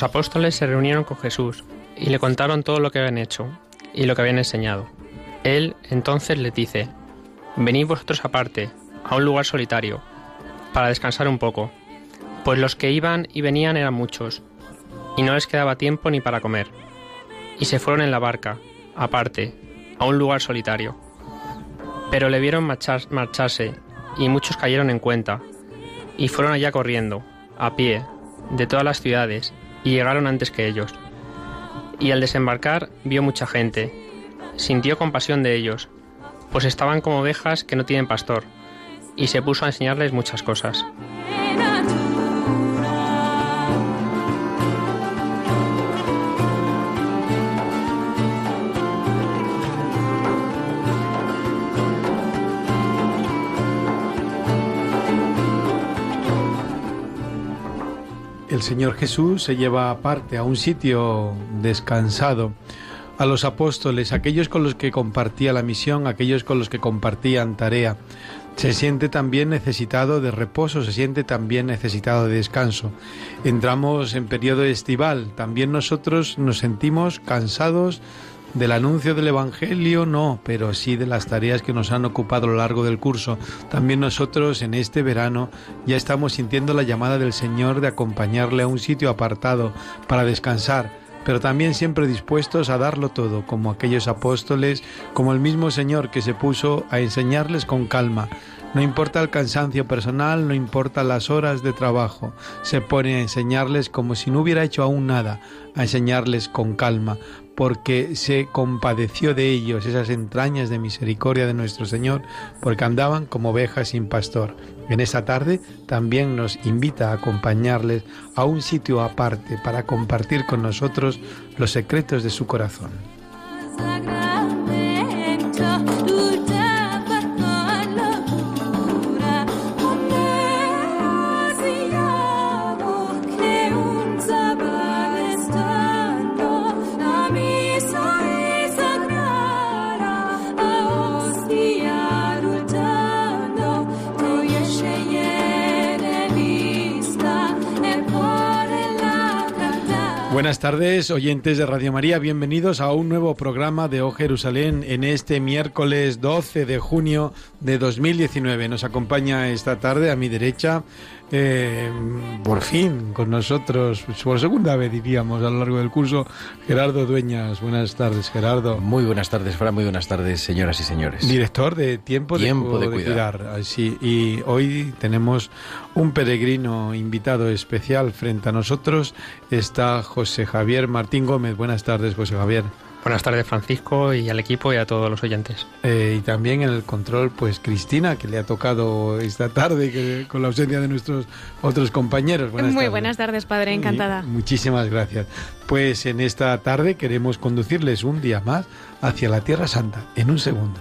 Los apóstoles se reunieron con Jesús y le contaron todo lo que habían hecho y lo que habían enseñado. Él entonces les dice, Venid vosotros aparte, a un lugar solitario, para descansar un poco, pues los que iban y venían eran muchos, y no les quedaba tiempo ni para comer. Y se fueron en la barca, aparte, a un lugar solitario. Pero le vieron marcharse, y muchos cayeron en cuenta, y fueron allá corriendo, a pie, de todas las ciudades, y llegaron antes que ellos. Y al desembarcar vio mucha gente, sintió compasión de ellos, pues estaban como ovejas que no tienen pastor, y se puso a enseñarles muchas cosas. El Señor Jesús se lleva aparte a un sitio descansado a los apóstoles, aquellos con los que compartía la misión, aquellos con los que compartían tarea. Se siente también necesitado de reposo, se siente también necesitado de descanso. Entramos en periodo estival, también nosotros nos sentimos cansados del anuncio del Evangelio no, pero sí de las tareas que nos han ocupado a lo largo del curso. También nosotros en este verano ya estamos sintiendo la llamada del Señor de acompañarle a un sitio apartado para descansar, pero también siempre dispuestos a darlo todo, como aquellos apóstoles, como el mismo Señor que se puso a enseñarles con calma. No importa el cansancio personal, no importa las horas de trabajo, se pone a enseñarles como si no hubiera hecho aún nada, a enseñarles con calma, porque se compadeció de ellos, esas entrañas de misericordia de nuestro Señor, porque andaban como ovejas sin pastor. En esta tarde también nos invita a acompañarles a un sitio aparte para compartir con nosotros los secretos de su corazón. Buenas tardes, oyentes de Radio María, bienvenidos a un nuevo programa de O Jerusalén en este miércoles 12 de junio de 2019. Nos acompaña esta tarde a mi derecha, eh, por fin con nosotros, por segunda vez diríamos a lo largo del curso, Gerardo Dueñas. Buenas tardes, Gerardo. Muy buenas tardes, Fran, muy buenas tardes, señoras y señores. Director de Tiempo, Tiempo de, Cuidar. y hoy tenemos un peregrino invitado especial frente a nosotros. Está José Javier Martín Gómez. Buenas tardes, José Javier. Buenas tardes, Francisco, y al equipo y a todos los oyentes. Eh, y también en el control, pues Cristina, que le ha tocado esta tarde que, con la ausencia de nuestros otros compañeros. Muy buenas tardes, padre, encantada. muchísimas gracias. Pues en esta tarde queremos conducirles un día más hacia la Tierra Santa, en un segundo.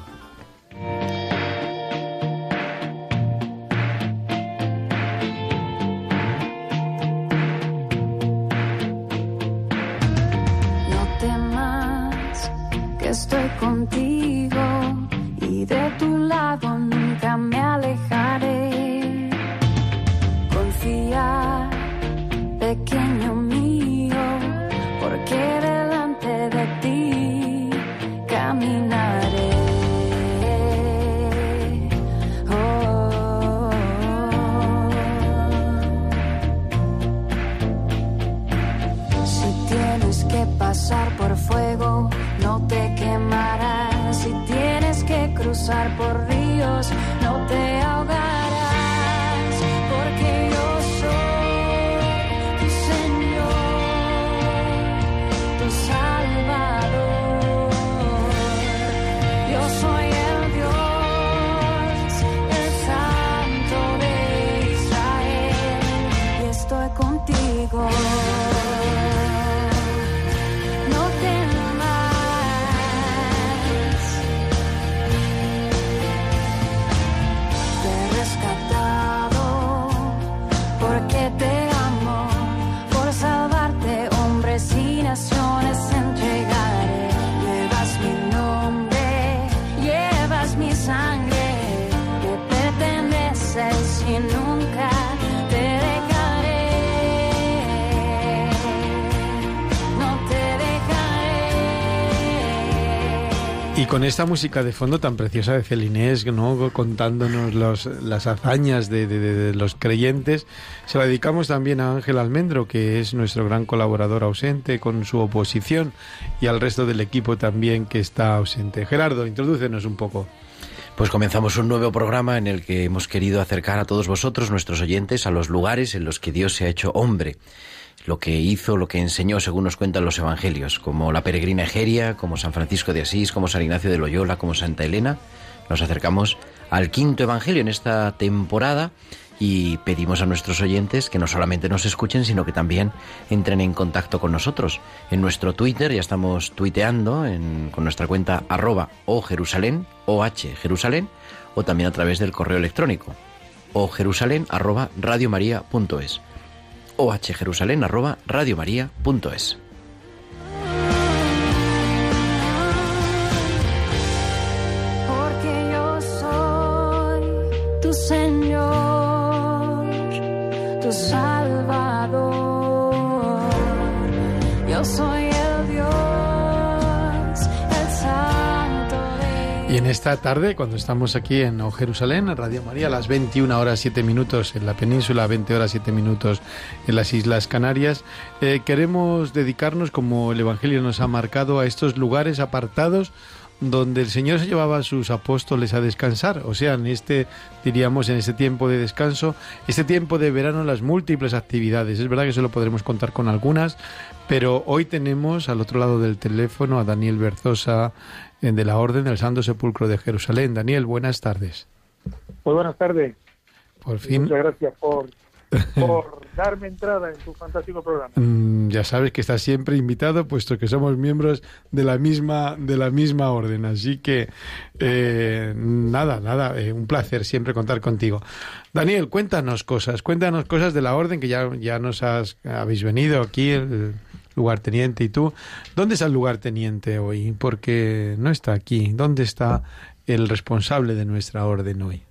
pasar por con esta música de fondo tan preciosa de Celinés, ¿no? contándonos los, las hazañas de, de, los creyentes, se la dedicamos también a Ángel Almendro, que es nuestro gran colaborador ausente con su oposición, y al resto del equipo también que está ausente. Gerardo, introdúcenos un poco. Pues comenzamos un nuevo programa en el que hemos querido acercar a todos vosotros, nuestros oyentes, a los lugares en los que Dios se ha hecho hombre lo que hizo, lo que enseñó, según nos cuentan los evangelios, como la peregrina Egeria, como San Francisco de Asís, como San Ignacio de Loyola, como Santa Elena. Nos acercamos al quinto evangelio en esta temporada y pedimos a nuestros oyentes que no solamente nos escuchen, sino que también entren en contacto con nosotros. En nuestro Twitter ya estamos tuiteando con nuestra cuenta arroba o Jerusalén, o Jerusalén, o también a través del correo electrónico o Jerusalén arroba radiomaria.es ohjerusalén@radiomaria.es. esta tarde, cuando estamos aquí en Jerusalén, en Radio María, a las 21 horas 7 minutos en la península, 20 horas 7 minutos en las Islas Canarias, eh, queremos dedicarnos, como el Evangelio nos ha marcado, a estos lugares apartados donde el Señor se llevaba a sus apóstoles a descansar, o sea, en este, diríamos, en este tiempo de descanso, este tiempo de verano, las múltiples actividades. Es verdad que solo podremos contar con algunas, pero hoy tenemos al otro lado del teléfono a Daniel Berzosa, de la Orden del Santo Sepulcro de Jerusalén. Daniel, buenas tardes. Muy buenas tardes. Por fin. Muchas gracias por, por darme entrada en tu fantástico programa. Mm, ya sabes que estás siempre invitado, puesto que somos miembros de la misma de la misma orden. Así que eh, nada, nada, eh, un placer siempre contar contigo. Daniel, cuéntanos cosas, cuéntanos cosas de la orden que ya ya nos has habéis venido aquí. El, lugarteniente. ¿Y tú? ¿Dónde está el lugarteniente hoy? Porque no está aquí. ¿Dónde está el responsable de nuestra orden hoy?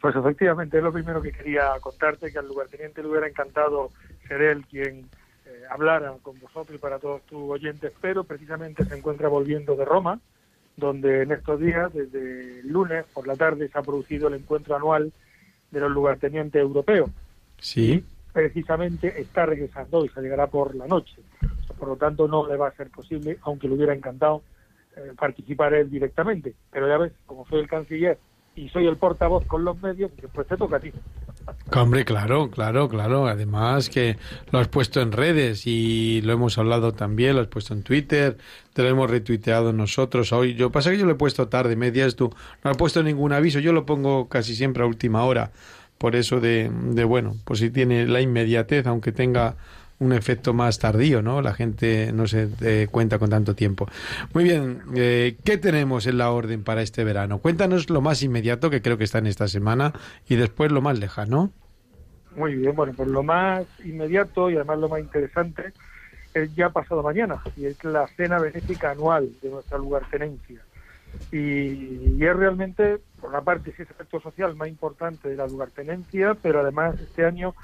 Pues efectivamente, es lo primero que quería contarte, que al lugarteniente le hubiera encantado ser él quien eh, hablara con vosotros y para todos tus oyentes, pero precisamente se encuentra volviendo de Roma, donde en estos días, desde el lunes por la tarde, se ha producido el encuentro anual de los lugartenientes europeos. Sí precisamente está regresando y se llegará por la noche. Por lo tanto, no le va a ser posible, aunque le hubiera encantado eh, participar él directamente. Pero ya ves, como soy el canciller y soy el portavoz con los medios, pues te toca a ti. Hombre, claro, claro, claro. Además que lo has puesto en redes y lo hemos hablado también, lo has puesto en Twitter, te lo hemos retuiteado nosotros hoy. Yo pasa que yo lo he puesto tarde, medias tú. No has puesto ningún aviso, yo lo pongo casi siempre a última hora por eso de, bueno, pues si tiene la inmediatez, aunque tenga un efecto más tardío, ¿no? La gente no se cuenta con tanto tiempo. Muy bien, eh, ¿qué tenemos en la orden para este verano? Cuéntanos lo más inmediato, que creo que está en esta semana, y después lo más lejano. Muy bien, bueno, pues lo más inmediato y además lo más interesante es ya pasado mañana, y es la cena benéfica anual de nuestra lugartenencia. Y, y es realmente por una parte, sí es el efecto social más importante de la lugartenencia, pero además este año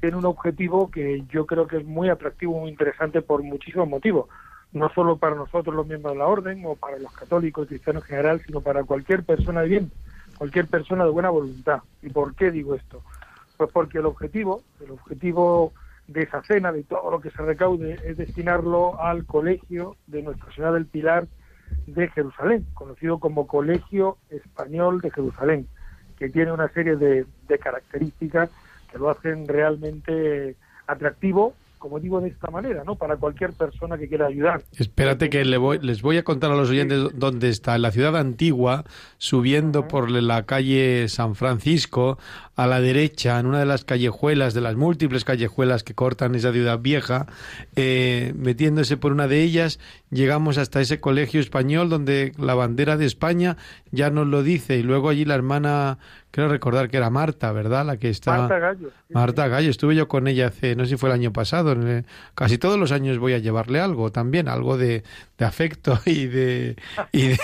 tiene un objetivo que yo creo que es muy atractivo, muy interesante por muchísimos motivos. No solo para nosotros los miembros de la orden o para los católicos y cristianos en general, sino para cualquier persona de bien, cualquier persona de buena voluntad. ¿Y por qué digo esto? Pues porque el objetivo, el objetivo de esa cena, de todo lo que se recaude, es destinarlo al colegio de Nuestra Señora del Pilar de Jerusalén, conocido como Colegio Español de Jerusalén, que tiene una serie de, de características que lo hacen realmente atractivo como digo de esta manera, ¿no? Para cualquier persona que quiera ayudar. Espérate que le voy, les voy a contar a los oyentes dónde está. En la ciudad antigua, subiendo por la calle San Francisco, a la derecha, en una de las callejuelas, de las múltiples callejuelas que cortan esa ciudad vieja, eh, metiéndose por una de ellas, llegamos hasta ese colegio español donde la bandera de España ya nos lo dice. Y luego allí la hermana Quiero recordar que era Marta, ¿verdad? La que está... Marta Gallo. Marta Gallo. Estuve yo con ella hace, no sé si fue el año pasado. Casi todos los años voy a llevarle algo también, algo de, afecto y de, y de,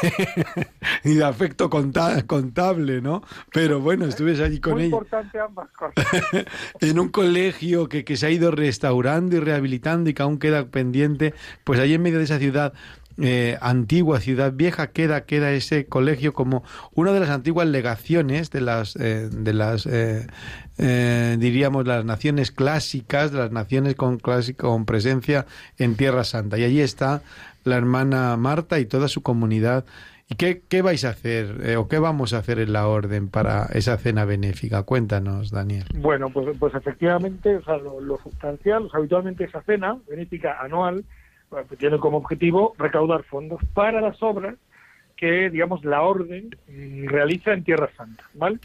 y de afecto contable, ¿no? Pero bueno, estuve allí con Muy ella. importante ambas cosas. en un colegio que, que se ha ido restaurando y rehabilitando y que aún queda pendiente, pues ahí en medio de esa ciudad eh, antigua ciudad vieja queda queda ese colegio como una de las antiguas legaciones de las eh, de las eh, eh, diríamos las naciones clásicas de las naciones con clásico con presencia en Tierra Santa y allí está la hermana Marta y toda su comunidad ¿Y qué, qué vais a hacer eh, o qué vamos a hacer en la orden para esa cena benéfica? Cuéntanos, Daniel. Bueno, pues, pues efectivamente, o sea, lo, lo sustancial, habitualmente esa cena benéfica anual pues tiene como objetivo recaudar fondos para las obras que, digamos, la orden realiza en Tierra Santa, ¿vale?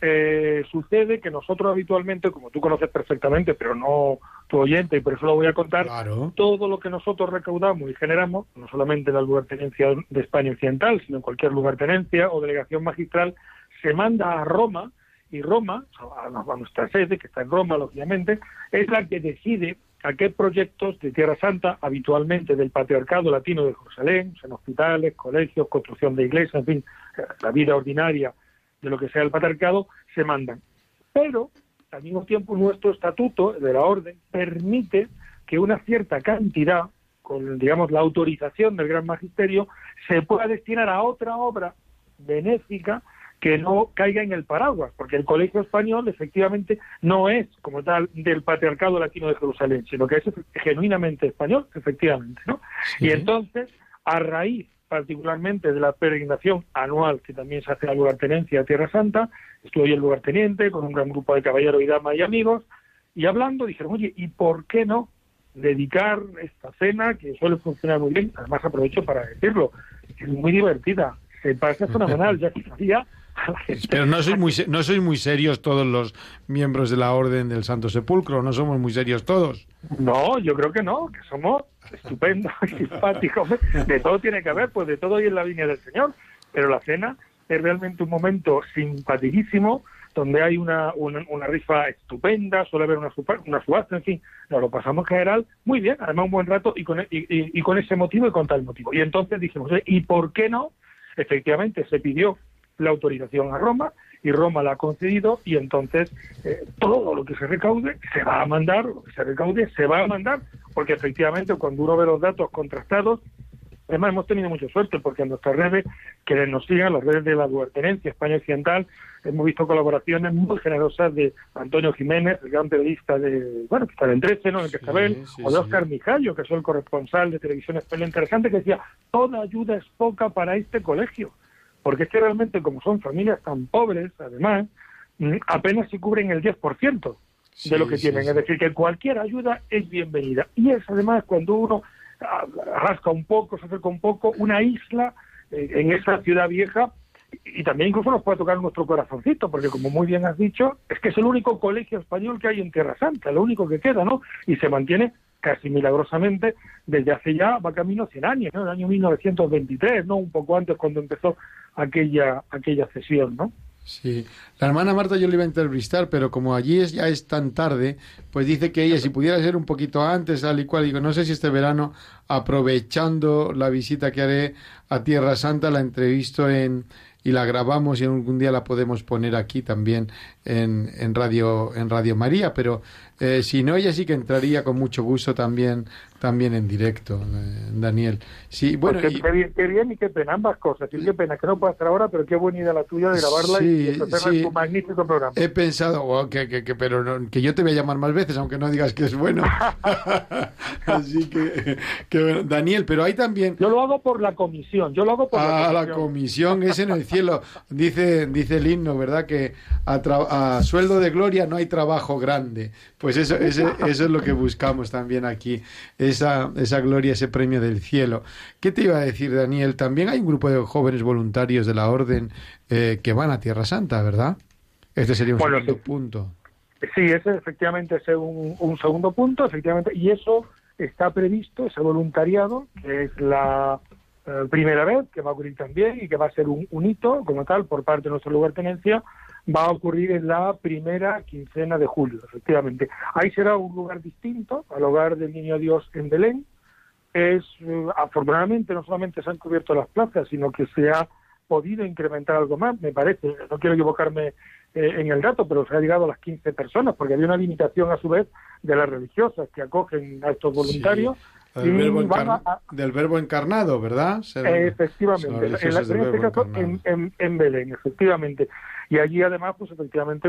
Eh, sucede que nosotros habitualmente, como tú conoces perfectamente, pero no tu oyente, y por eso lo voy a contar, Claro. todo lo que nosotros recaudamos y generamos, no solamente en la lugartenencia de España Occidental, sino en cualquier lugartenencia o delegación magistral, se manda a Roma y Roma, a a nuestra sede, que está en Roma, lógicamente, es la que decide a qué proyectos de Tierra Santa, habitualmente del Patriarcado Latino de Jerusalén, en hospitales, colegios, construcción de iglesias, en fin, la vida ordinaria de lo que sea el patriarcado, se mandan. Pero, al mismo tiempo, nuestro estatuto de la orden permite que una cierta cantidad, con, digamos, la autorización del Gran Magisterio, se pueda destinar a otra obra benéfica que no caiga en el paraguas, porque el Colegio Español efectivamente no es como tal del Patriarcado Latino de Jerusalén, sino que es genuinamente español, efectivamente, ¿no? Sí. Y entonces, a raíz particularmente de la peregrinación anual que también se hace a lugartenencia a Tierra Santa, estuve yo el lugarteniente con un gran grupo de caballeros y damas y amigos, y hablando dijeron, oye, ¿y por qué no dedicar esta cena que suele funcionar muy bien? Además aprovecho para decirlo, es muy divertida, se pasa fenomenal, ya que sabía a la gente Pero no sois muy no sois muy serios todos los miembros de la Orden del Santo Sepulcro, no somos muy serios todos. No, yo creo que no, que somos estupendos, simpáticos. De todo tiene que haber, pues de todo hay en la línea del Señor. Pero la cena es realmente un momento simpaticísimo, donde hay una, una, una rifa estupenda, suele haber una, super- una subasta, en fin, nos lo pasamos en general muy bien, además un buen rato y con, e- y, y- y con ese motivo y con tal motivo. Y entonces dijimos, "Oye, ¿y por qué no? Efectivamente, se pidió la autorización a Roma y Roma la ha concedido y entonces eh, todo lo que se recaude se va a mandar, lo que se recaude se va a mandar, porque efectivamente cuando uno ve los datos contrastados, además hemos tenido mucha suerte porque en nuestras redes, que nos sigan, las redes de la Guartenencia España Occidental, hemos visto colaboraciones muy generosas de Antonio Jiménez, el gran periodista de, bueno, que está en 13, ¿no? En el Cascabel, sí, o de sí. Oscar Mijallo, que es el corresponsal de Televisión Española Interesante, que decía, toda ayuda es poca para este colegio porque es que realmente como son familias tan pobres, además, mm, apenas se cubren el 10% de lo que Sí, tienen. sí, Es sí. decir, que cualquier ayuda es bienvenida. Y es además cuando uno ah, rasca un poco, se acerca un poco, una isla eh, en esa ciudad vieja y también incluso nos puede tocar nuestro corazoncito, porque como muy bien has dicho, es que es el único colegio español que hay en Tierra Santa, lo único que queda, ¿no? Y se mantiene casi milagrosamente desde hace ya, va camino 100 años, ¿no? El año 1923, ¿no? Un poco antes cuando empezó aquella, aquella cesión, ¿no? Sí, la hermana Marta yo le iba a entrevistar, pero como allí es, ya es tan tarde, pues dice que ella, si pudiera ser un poquito antes, tal y cual, digo, no sé si este verano, aprovechando la visita que haré a Tierra Santa, la entrevisto en y la grabamos y algún día la podemos poner aquí también en, en Radio en Radio María, pero eh, si no, ella sí que entraría con mucho gusto también también en directo, eh, Daniel. Sí, bueno, Pues qué, y- qué bien, qué bien y qué pena, ambas cosas. Y qué pena que no pueda estar ahora, pero qué buena idea la tuya de grabarla Sí, y hacerla sí. tu magnífico programa. He pensado oh, que, que, que- pero no- que yo te voy a llamar más veces, aunque no digas que es bueno. Así que, que bueno. Daniel, pero hay también Yo lo hago por la comisión, yo lo hago por la Ah, la comisión. comisión es en el cielo. Dice, dice el himno, ¿verdad? Que a, tra- a sueldo de gloria no hay trabajo grande. Pues eso, ese- eso es lo que buscamos también aquí, esa, esa gloria, ese premio del cielo. ¿Qué te iba a decir, Daniel? También hay un grupo de jóvenes voluntarios de la orden eh, que van a Tierra Santa, ¿verdad? Este sería un Bueno, segundo sí. punto. Sí, ese efectivamente es un, un segundo punto, efectivamente, y eso está previsto, ese voluntariado, que es la eh, primera vez que va a ocurrir también y que va a ser un, un hito como tal por parte de nuestro lugartenencia, va a ocurrir en la primera quincena de julio, efectivamente. Ahí será un lugar distinto al hogar del Niño Dios en Belén. Es, eh, afortunadamente, no solamente se han cubierto las plazas, sino que se ha podido incrementar algo más, me parece, no quiero equivocarme eh, en el dato, pero se ha llegado a las 15 personas, porque había una limitación a su vez de las religiosas que acogen a estos voluntarios, Del, Y verbo, a- del verbo encarnado, ¿verdad? Efectivamente, en, la- en del este caso en Belén, efectivamente. Y allí además, pues efectivamente,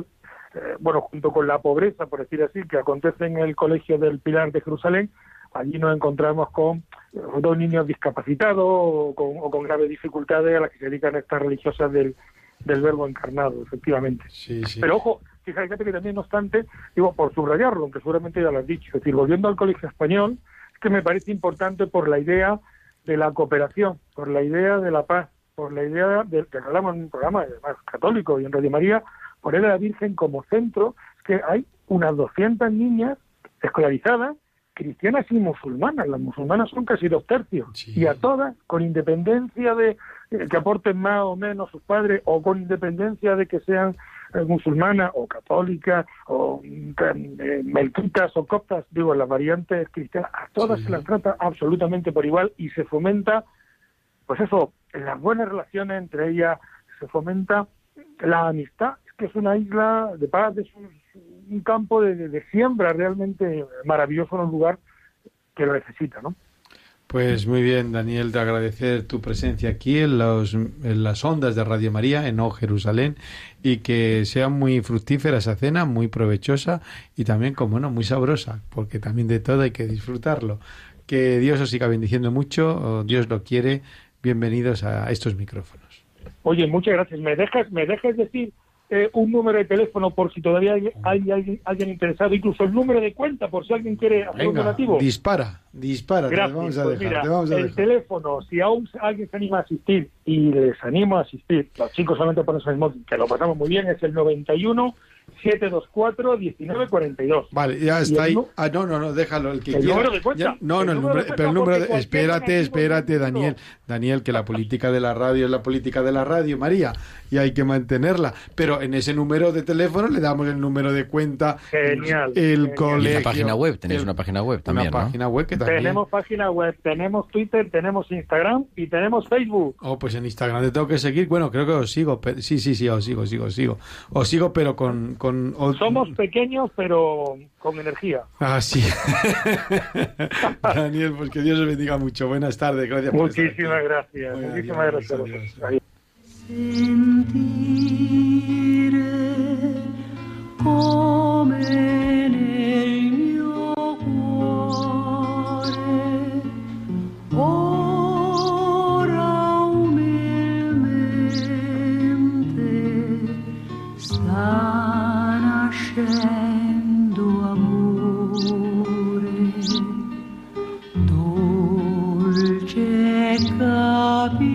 eh, bueno, junto con la pobreza, por decir así, que acontece en el Colegio del Pilar de Jerusalén, allí nos encontramos con eh, dos niños discapacitados o con, o con graves dificultades a las que se dedican estas religiosas del, del verbo encarnado, efectivamente. Sí, sí. Pero ojo, fíjate que también, no obstante, digo, por subrayarlo, aunque seguramente ya lo has dicho, es decir, volviendo al colegio español, es que me parece importante por la idea de la cooperación, por la idea de la paz, por la idea de que hablamos en un programa además católico y en Radio María, poner a la Virgen como centro, es que hay unas 200 niñas escolarizadas, cristianas y musulmanas. Las musulmanas son casi dos tercios. Sí. Y a todas, con independencia de eh, que aporten más o menos sus padres, o con independencia de que sean eh, musulmanas o católicas o mm, eh, melquitas o coptas, digo, las variantes cristianas, a todas Sí. se las trata absolutamente por igual y se fomenta, pues eso, las buenas relaciones entre ellas, se fomenta la amistad, que es una isla de paz, es un, un campo de, de- siembra realmente maravilloso en un lugar que lo necesita, ¿no? Pues muy bien, Daniel, de agradecer tu presencia aquí en, los, en las ondas de Radio María, en O Jerusalén, y que sea muy fructífera esa cena, muy provechosa y también, como no, muy sabrosa, porque también de todo hay que disfrutarlo. Que Dios os siga bendiciendo mucho, Dios lo quiere. Bienvenidos a estos micrófonos. Oye, muchas gracias. ¿Me dejas, me dejas decir eh, un número de teléfono por si todavía hay, hay alguien, alguien interesado? Incluso el número de cuenta por si alguien quiere hacer un donativo. dispara, dispara, te Gracias. vamos a Pues dejar, mira, te vamos a el dejar. teléfono, si aún alguien se anima a asistir y les animo a asistir, los chicos solamente ponen el móvil, que lo pasamos muy bien, es el 91 724 1942. Vale, ya Y está ahí. Ah, no, no, no, déjalo. El que El quiera. número de cuenta. Ya- no, El no, el número número, de cuenta, pero el número. de- espérate, espérate, es Daniel. Daniel, que la política de la radio es la política de la radio, María, y hay que mantenerla. Pero en ese número de teléfono le damos el número de cuenta. Genial, El genial. Y colegio. una página web, tenéis una página web también, Una ¿no? página web que también. Tenemos página web, tenemos Twitter, tenemos Instagram y tenemos Facebook. Oh, pues en Instagram te tengo que seguir. Bueno, creo que os sigo. pero- sí, sí, sí, os sigo, os sigo, os sigo. Os sigo, pero con. con o- Somos pequeños, pero con energía. Ah, sí. Daniel, pues que Dios os bendiga mucho. Buenas tardes, gracias por Muchísimas aquí. gracias. Bueno, Muchísimas adiós, gracias. adiós, adiós. mio cuore ora umilmente nascendo amore dolce capire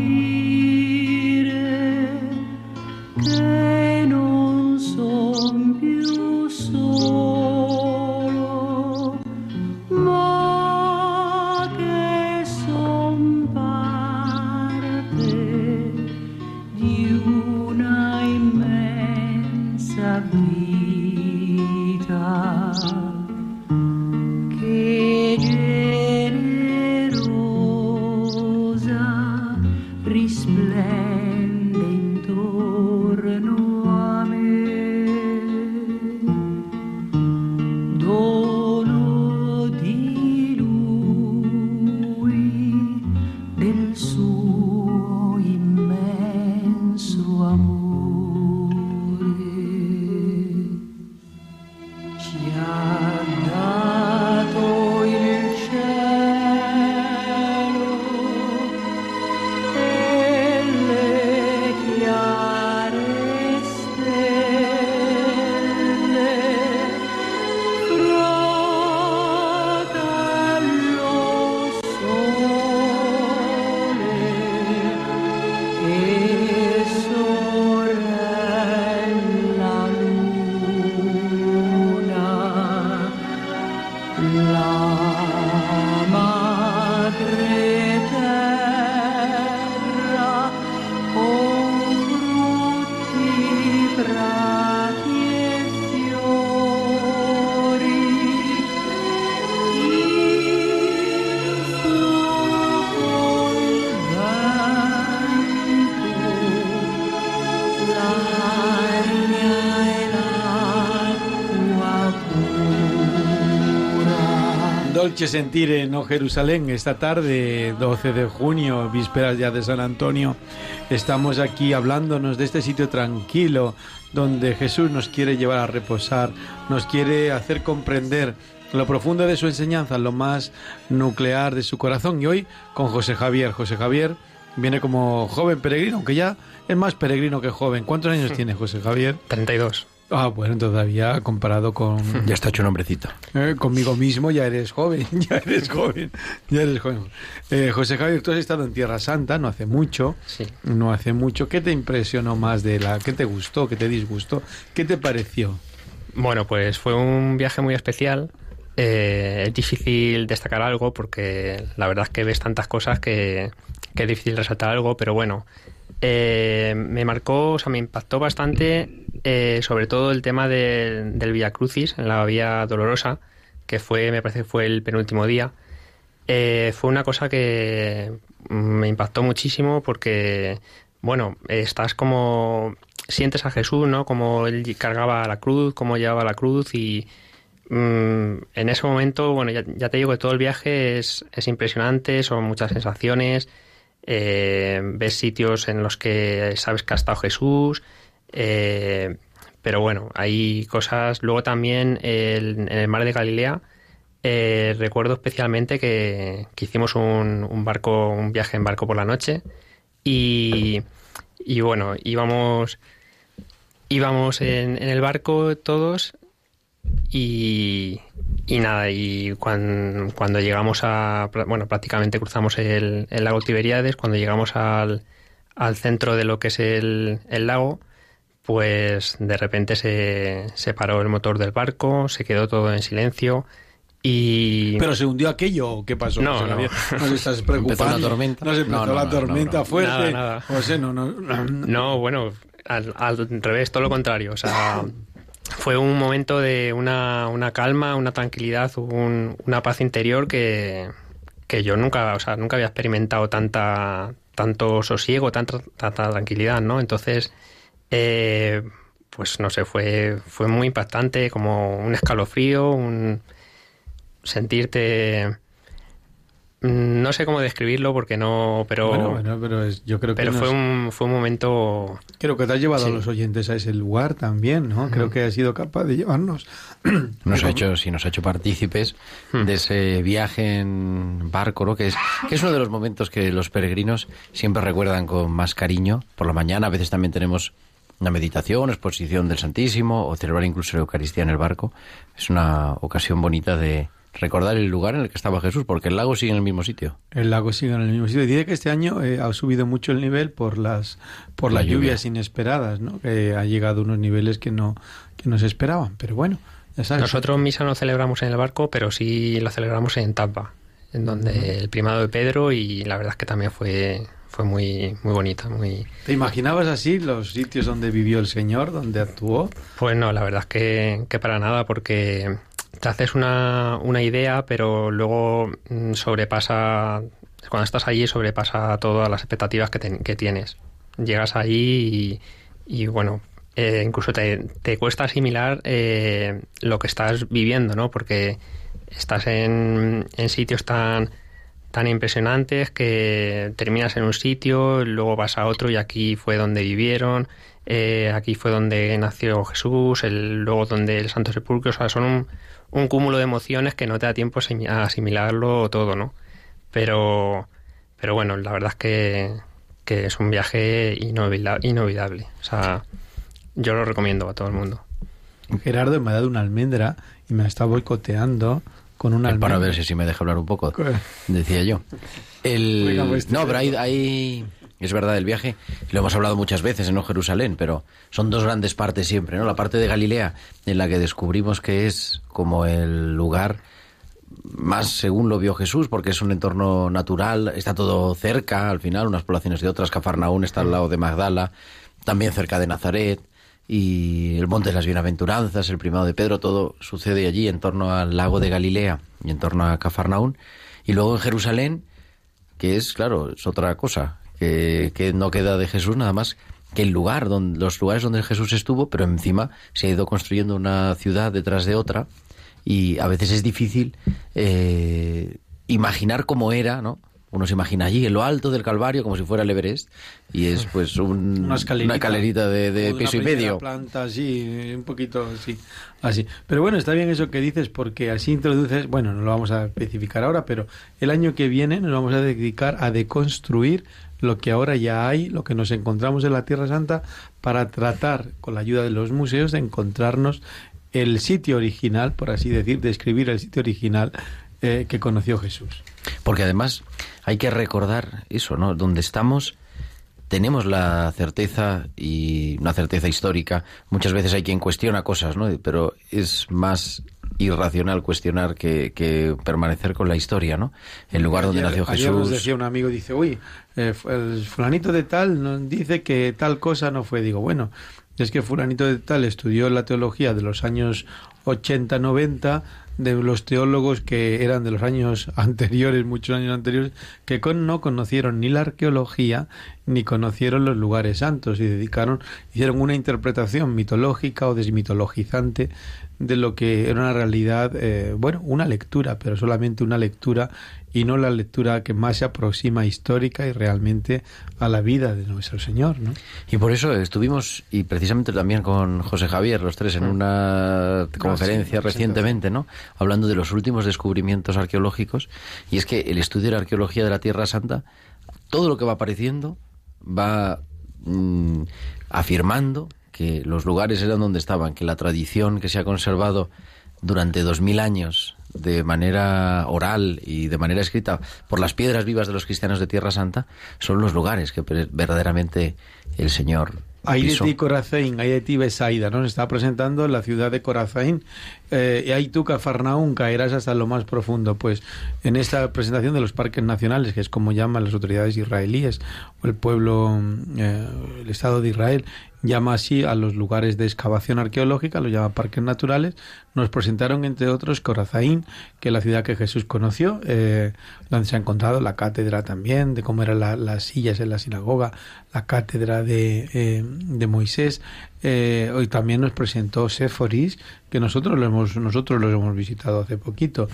noche sentir en O Jerusalén. Esta tarde, 12 de junio, vísperas ya de San Antonio, estamos aquí hablándonos de este sitio tranquilo donde Jesús nos quiere llevar a reposar, nos quiere hacer comprender lo profundo de su enseñanza, lo más nuclear de su corazón. Y hoy con José Javier. José Javier viene como joven peregrino, aunque ya es más peregrino que joven. ¿Cuántos años tiene José Javier? 32. Ah, bueno, todavía comparado con, Ya está hecho un hombrecito. eh, conmigo mismo ya eres joven, ya eres joven, ya eres joven. Eh, José Javier, tú has estado en Tierra Santa no hace mucho, Sí. no hace mucho. ¿Qué te impresionó más de la, qué te gustó, qué te disgustó, qué te pareció? Bueno, pues fue un viaje muy especial. Eh, es difícil destacar algo porque la verdad es que ves tantas cosas que, que es difícil resaltar algo, pero bueno, eh, me marcó, o sea, me impactó bastante eh, sobre todo el tema de- del Via Crucis en la Vía Dolorosa, que fue, me parece que fue el penúltimo día. Eh, fue una cosa que me impactó muchísimo porque, bueno, estás como sientes a Jesús, ¿no? Como él cargaba la cruz, cómo llevaba la cruz y mm, en ese momento, bueno, ya, ya te digo que todo el viaje es, es impresionante, son muchas sensaciones, eh, ves sitios en los que sabes que ha estado Jesús, eh, pero bueno, hay cosas, luego también en el mar de Galilea, eh, recuerdo especialmente que, hicimos un, barco, un viaje en barco por la noche y, bueno, íbamos, íbamos en el barco todos y, y nada, y cuan- cuando, llegamos a, bueno, prácticamente cruzamos el, el lago Tiberíades, cuando llegamos al, al centro de lo que es el, el lago, pues de repente se, se paró el motor del barco, se quedó todo en silencio y... ¿Pero se hundió aquello o qué pasó? No, no. ¿Nos estás preocupando? ¿Empezó la tormenta? ¿Nos empezó No, no, la no, no, tormenta no. fuerte? Nada, nada. José, no, no, no. No, bueno, al, al revés, todo lo contrario. O sea, fue un momento de una, una calma, una tranquilidad, un- una paz interior que, que yo nunca, o sea, nunca había experimentado tanta, tanto sosiego, tanta, tanta tranquilidad, ¿no? Entonces, eh, pues no sé, fue, fue muy impactante, como un escalofrío, un sentirte no sé cómo describirlo porque no, pero Bueno, bueno, pero es- yo creo que pero nos- fue un fue un momento Creo que te has llevado Sí. a los oyentes a ese lugar también, ¿no? Creo que has sido capaz de llevarnos. Nos ha hecho, sí, nos ha hecho partícipes de ese viaje en barco, ¿no? Que es, que es uno de los momentos que los peregrinos siempre recuerdan con más cariño. Por la mañana a veces también tenemos una meditación, exposición del Santísimo o celebrar incluso la Eucaristía en el barco. Es una ocasión bonita de recordar el lugar en el que estaba Jesús, porque el lago sigue en el mismo sitio. El lago sigue en el mismo sitio. Dice que este año eh, ha subido mucho el nivel por las por La las lluvia. lluvias inesperadas, ¿no? Que ha llegado a unos niveles que no que no se esperaban. Pero bueno, ya sabes. nosotros misa no celebramos en el barco pero sí lo celebramos en Tampa en donde el primado de Pedro y la verdad es que también fue fue muy muy bonita muy ¿Te imaginabas así los sitios donde vivió el Señor, donde actuó? pues no la verdad es que, que para nada porque te haces una, una idea pero luego mm, sobrepasa cuando estás allí sobrepasa todas las expectativas que, que tienes. Llegas allí y, y, bueno eh, incluso te, te cuesta asimilar eh, lo que estás viviendo no porque estás en, en sitios tan tan impresionantes que terminas en un sitio, luego vas a otro y aquí fue donde vivieron, eh, aquí fue donde nació Jesús, el, luego donde el Santo Sepulcro, o sea, son un, un cúmulo de emociones que no te da tiempo a asimi- a asimilarlo todo, ¿no? Pero, pero bueno, la verdad es que, que es un viaje inolvida- inolvidable, o sea, yo lo recomiendo a todo el mundo. Gerardo me ha dado una almendra y me está boicoteando con una almendra. Para ver si, si me deja hablar un poco, Co- decía yo. El... Pues, no, pero hay, hay- Es verdad, el viaje, lo hemos hablado muchas veces en No Jerusalén, pero son dos grandes partes siempre, ¿no? La parte de Galilea, en la que descubrimos que es como el lugar más según lo vio Jesús, porque es un entorno natural, está todo cerca, al final, unas poblaciones de otras, Cafarnaún está al lado de Magdala, también cerca de Nazaret, y el Monte de las Bienaventuranzas, el primado de Pedro, todo sucede allí en torno al lago de Galilea y en torno a Cafarnaún. Y luego en Jerusalén, que es, claro, es otra cosa, que, que no queda de Jesús nada más que el lugar, donde, los lugares donde Jesús estuvo, pero encima se ha ido construyendo una ciudad detrás de otra y a veces es difícil eh, imaginar cómo era, ¿no? Uno se imagina allí en lo alto del Calvario como si fuera el Everest y es pues un- una escalerita, escalerita de, de una peso y medio. planta así, un poquito así, así. Pero bueno, está bien eso que dices porque así introduces, bueno, no lo vamos a especificar ahora, pero el año que viene nos vamos a dedicar a deconstruir lo que ahora ya hay, lo que nos encontramos en la Tierra Santa, para tratar, con la ayuda de los museos, de encontrarnos el sitio original, por así decir, describir el sitio original eh, que conoció Jesús. Porque además hay que recordar eso, ¿no? Donde estamos tenemos la certeza y una certeza histórica. Muchas veces hay quien cuestiona cosas, ¿no? Pero es más irracional cuestionar que, que permanecer con la historia, ¿no? El lugar donde nació ayer nos Jesús. decía un amigo, dice, uy, eh, el fulanito de tal nos dice que tal cosa no fue. Digo, bueno, es que fulanito de tal estudió la teología de los años 80, 90, de los teólogos que eran de los años anteriores, muchos años anteriores, que no conocieron ni la arqueología ni conocieron los lugares santos y dedicaron, hicieron una interpretación mitológica o desmitologizante de lo que era una realidad, eh, bueno, una lectura, pero solamente una lectura y no la lectura que más se aproxima histórica y realmente a la vida de nuestro Señor, ¿no? Y por eso estuvimos, y precisamente también con José Javier, los tres, en una conferencia una recientemente, ¿no? Hablando de los últimos descubrimientos arqueológicos. Y es que el estudio de la arqueología de la Tierra Santa, todo lo que va apareciendo va mm, afirmando que los lugares eran donde estaban, que la tradición que se ha conservado durante dos mil años de manera oral y de manera escrita por las piedras vivas de los cristianos de Tierra Santa son los lugares que verdaderamente el Señor Hay de ti Corazaín, hay de ti Besaida, ¿no? Se está presentando la ciudad de Corazaín. Eh, tú, Cafarnaún, caerás hasta lo más profundo. Pues en esta presentación de los parques nacionales, que es como llaman las autoridades israelíes, o el pueblo, eh, el Estado de Israel, llama así a los lugares de excavación arqueológica, los llama parques naturales, nos presentaron, entre otros, Corazaín, que es la ciudad que Jesús conoció, eh, donde se ha encontrado la cátedra también, de cómo eran la- las sillas en la sinagoga, la cátedra de, eh, de Moisés. Eh, hoy también nos presentó Séforis, que nosotros lo hemos, nosotros los hemos visitado hace poquito,